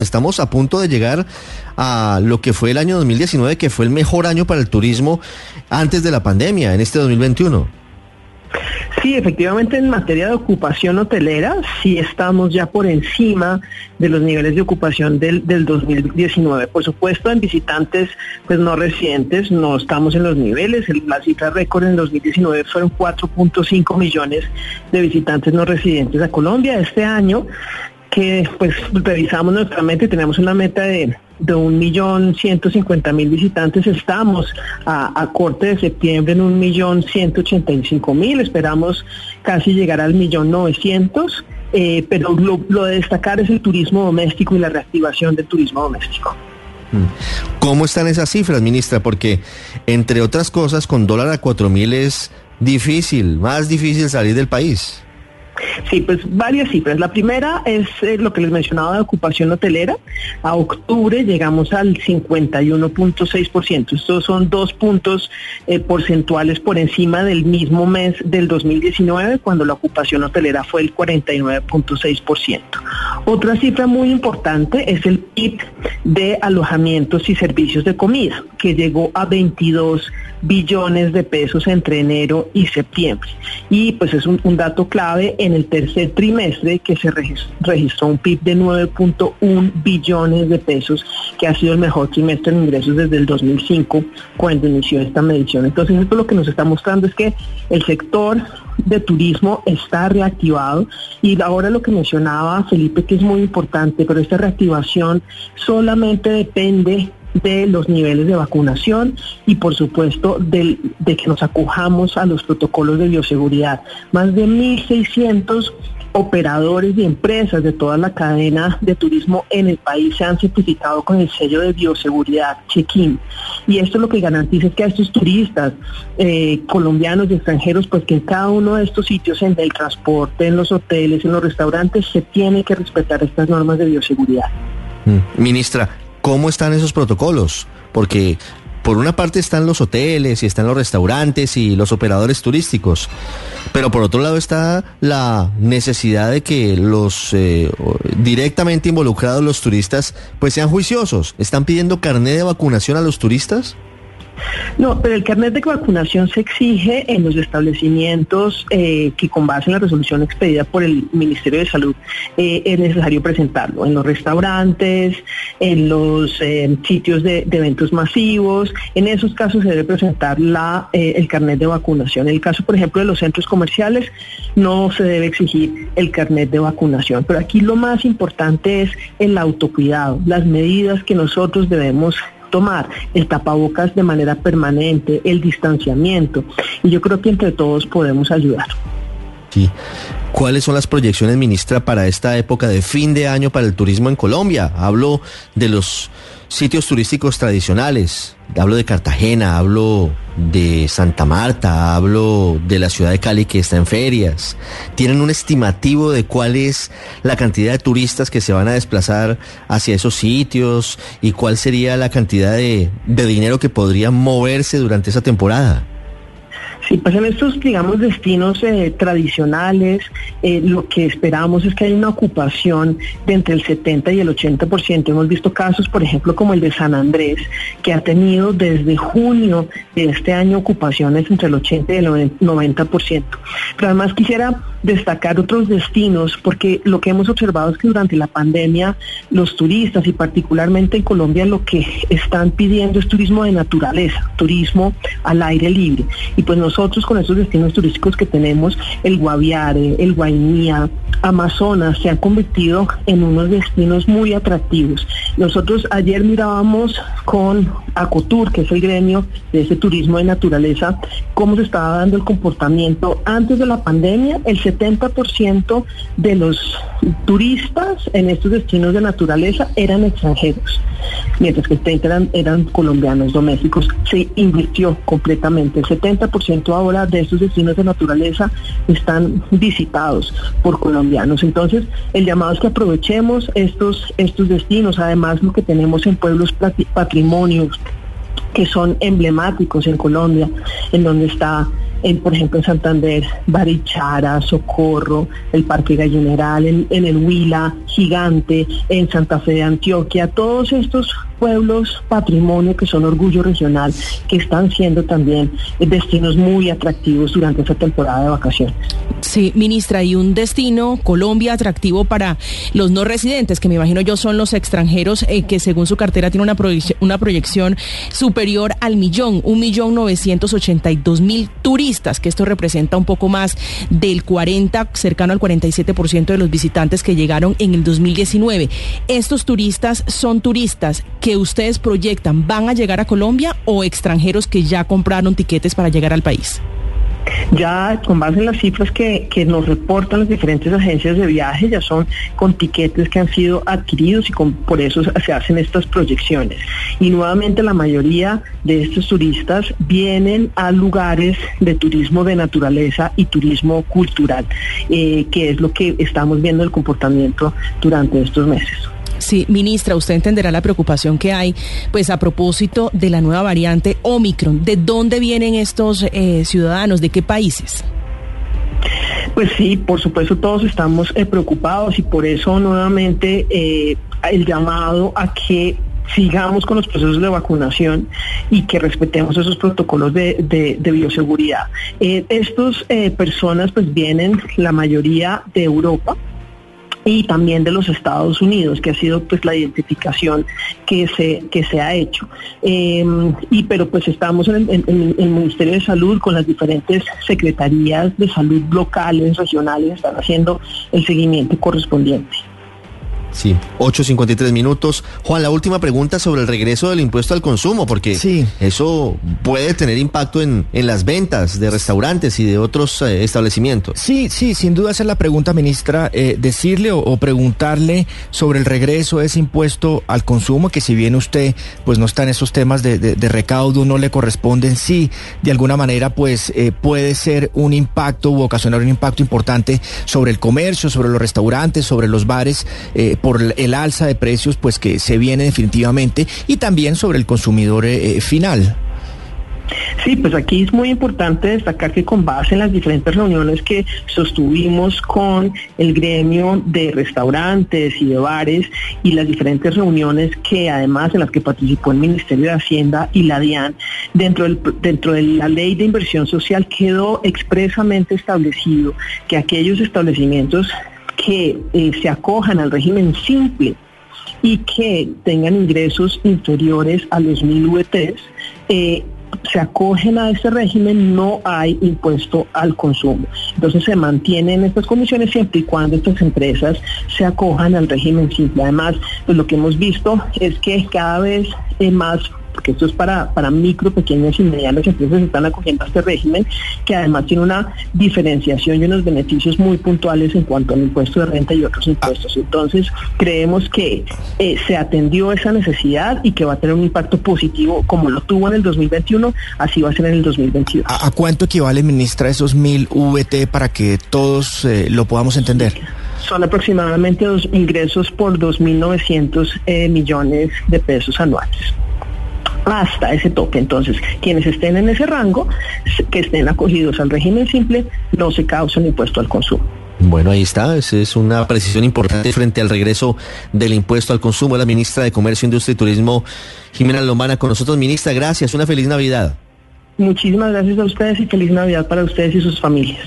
Estamos a punto de llegar a lo que fue el año 2019, que fue el mejor año para el turismo antes de la pandemia, en este 2021. Sí, efectivamente en materia de ocupación hotelera, sí estamos ya por encima de los niveles de ocupación del, del 2019. Por supuesto, en visitantes pues no residentes no estamos en los niveles. El- La cifra récord en 2019 fueron 4.5 millones de visitantes no residentes a Colombia. Este año que pues revisamos nuestra meta y tenemos una meta de, de un millón ciento cincuenta mil visitantes. Estamos a, a corte de septiembre en un millón ciento ochenta y cinco mil. Esperamos casi llegar al millón novecientos. eh, pero lo, lo de destacar es el turismo doméstico y la reactivación del turismo doméstico. ¿Cómo están esas cifras, ministra? Porque, entre otras cosas, con dólar a cuatro mil es difícil, más difícil salir del país. Sí, pues varias cifras. La primera es eh, lo que les mencionaba de ocupación hotelera. A octubre llegamos al 51.6%. Estos son dos puntos eh, porcentuales por encima del mismo mes del 2019, cuando la ocupación hotelera fue el 49.6%. Otra cifra muy importante es el PIB de alojamientos y servicios de comida, que llegó a 22 billones de pesos entre enero y septiembre. Y pues es un, un dato clave en el tercer trimestre que se regis- registró un PIB de 9.1 billones de pesos, que ha sido el mejor trimestre en ingresos desde el 2005, cuando inició esta medición. Entonces esto lo que nos está mostrando es que el sector de turismo está reactivado y ahora lo que mencionaba Felipe que es muy importante, pero esta reactivación solamente depende de los niveles de vacunación y por supuesto del- de que nos acojamos a los protocolos de bioseguridad. Más de 1.600 operadores y empresas de toda la cadena de turismo en el país se han certificado con el sello de bioseguridad check-in. Y esto lo que garantiza es que a estos turistas eh, colombianos y extranjeros, pues que en cada uno de estos sitios, en el transporte, en los hoteles, en los restaurantes, se tiene que respetar estas normas de bioseguridad. Mm. Ministra, ¿cómo están esos protocolos? Porque por una parte están los hoteles y están los restaurantes y los operadores turísticos, pero por otro lado está la necesidad de que los eh, directamente involucrados los turistas pues sean juiciosos. ¿Están pidiendo carnet de vacunación a los turistas? No, pero el carnet de vacunación se exige en los establecimientos eh, que con base en la resolución expedida por el Ministerio de Salud eh, es necesario presentarlo. En los restaurantes, en los eh, sitios de, de eventos masivos, en esos casos se debe presentar la, el carnet de vacunación. En el caso, por ejemplo, de los centros comerciales, no se debe exigir el carnet de vacunación. Pero aquí lo más importante es el autocuidado, las medidas que nosotros debemos tomar el tapabocas de manera permanente, el distanciamiento. Y yo creo que entre todos podemos ayudar. Sí. ¿Cuáles son las proyecciones, ministra, para esta época de fin de año para el turismo en Colombia? Hablo de los sitios turísticos tradicionales, hablo de Cartagena, hablo de Santa Marta, hablo de la ciudad de Cali que está en ferias. ¿Tienen un estimativo de cuál es la cantidad de turistas que se van a desplazar hacia esos sitios y cuál sería la cantidad de, dinero que podría moverse durante esa temporada? Sí, pues en estos, digamos, destinos eh, tradicionales, eh, lo que esperamos es que haya una ocupación de entre el 70 y el 80%. Hemos visto casos, por ejemplo, como el de San Andrés, que ha tenido desde junio de este año ocupaciones entre el 80 y el 90%. Pero además quisiera destacar otros destinos, porque lo que hemos observado es que durante la pandemia los turistas y particularmente en Colombia lo que están pidiendo es turismo de naturaleza, turismo al aire libre. Y pues nosotros con estos destinos turísticos que tenemos, el Guaviare, el Guainía, Amazonas, se han convertido en unos destinos muy atractivos. Nosotros ayer mirábamos con Acotur, que es el gremio de ese turismo de naturaleza, cómo se estaba dando el comportamiento antes de la pandemia. El 70% de los turistas en estos destinos de naturaleza eran extranjeros, mientras que el 30 eran, eran colombianos domésticos. Se invirtió completamente. El 70% ahora de estos destinos de naturaleza están visitados por colombianos. Entonces, el llamado es que aprovechemos estos, estos destinos, además lo que tenemos en pueblos patrimonios que son emblemáticos en Colombia, en donde está por ejemplo, en Santander, Barichara, Socorro, el Parque Gallineral, en el Huila, Gigante, en Santa Fe de Antioquia, todos estos pueblos patrimonio que son orgullo regional, que están siendo también destinos muy atractivos durante esta temporada de vacaciones. Sí, ministra, y un destino, Colombia, atractivo para los no residentes, que me imagino yo son los extranjeros, eh, que según su cartera tiene una, proyección, una proyección superior al millón, un millón novecientos ochenta y dos mil turistas, que esto representa un poco más del 40, cercano al 47% de los visitantes que llegaron en el 2019. Estos turistas son turistas que ustedes proyectan van a llegar a Colombia o extranjeros que ya compraron tiquetes para llegar al país? Ya con base en las cifras que, que, nos reportan las diferentes agencias de viaje, ya son con tiquetes que han sido adquiridos y con, por eso se hacen estas proyecciones. Y nuevamente la mayoría de estos turistas vienen a lugares de turismo de naturaleza y turismo cultural, eh, que es lo que estamos viendo el comportamiento durante estos meses. Sí, ministra, usted entenderá la preocupación que hay, pues a propósito de la nueva variante Omicron. ¿De dónde vienen estos eh, ciudadanos? ¿De qué países? Pues sí, por supuesto todos estamos eh, preocupados y por eso nuevamente eh, el llamado a que sigamos con los procesos de vacunación y que respetemos esos protocolos de, de, bioseguridad. Estas personas pues vienen la mayoría de Europa, y también de los Estados Unidos, que ha sido pues la identificación que se, que se ha hecho. Em, y pero pues estamos en, en, el Ministerio de Salud con las diferentes secretarías de salud locales, regionales, están haciendo el seguimiento correspondiente. Sí, 8.53 minutos. Juan, la última pregunta sobre el regreso del impuesto al consumo, porque sí. eso puede tener impacto en, en, las ventas de restaurantes y de otros eh, establecimientos. Sí, sí, sin duda esa es la pregunta, ministra. Eh, decirle o, o, preguntarle sobre el regreso de ese impuesto al consumo, que si bien usted pues no está en esos temas de, de, de recaudo, no le corresponden, sí, de alguna manera pues eh, puede ser un impacto u ocasionar un impacto importante sobre el comercio, sobre los restaurantes, sobre los bares por el alza de precios pues que se viene definitivamente y también sobre el consumidor eh, final. Sí, pues aquí es muy importante destacar que con base en las diferentes reuniones que sostuvimos con el gremio de restaurantes y de bares y las diferentes reuniones que además en las que participó el Ministerio de Hacienda y la DIAN, dentro, del, dentro de la ley de inversión social quedó expresamente establecido que aquellos establecimientos que eh, se acojan al régimen simple y que tengan ingresos inferiores a los mil VTs, eh, se acogen a ese régimen, no hay impuesto al consumo. Entonces se mantienen estas condiciones siempre y cuando estas empresas se acojan al régimen simple. Además, pues lo que hemos visto es que cada vez eh, más porque esto es para, para micro, pequeñas y medianas empresas que están acogiendo a este régimen, que además tiene una diferenciación y unos beneficios muy puntuales en cuanto al impuesto de renta y otros impuestos. Entonces, creemos que eh, se atendió esa necesidad y que va a tener un impacto positivo como lo tuvo en el 2021, así va a ser en el 2022. ¿A, a cuánto equivale, ministra, esos mil VT para que todos eh, lo podamos entender? Son aproximadamente dos ingresos por 2.900 eh, millones de pesos anuales hasta ese tope. Entonces, quienes estén en ese rango, que estén acogidos al régimen simple, no se causa un impuesto al consumo. Bueno, ahí está. Esa es una precisión importante frente al regreso del impuesto al consumo. La ministra de Comercio, Industria y Turismo, Jimena Lombana, con nosotros. Ministra, gracias. Una feliz Navidad. Muchísimas gracias a ustedes y feliz Navidad para ustedes y sus familias.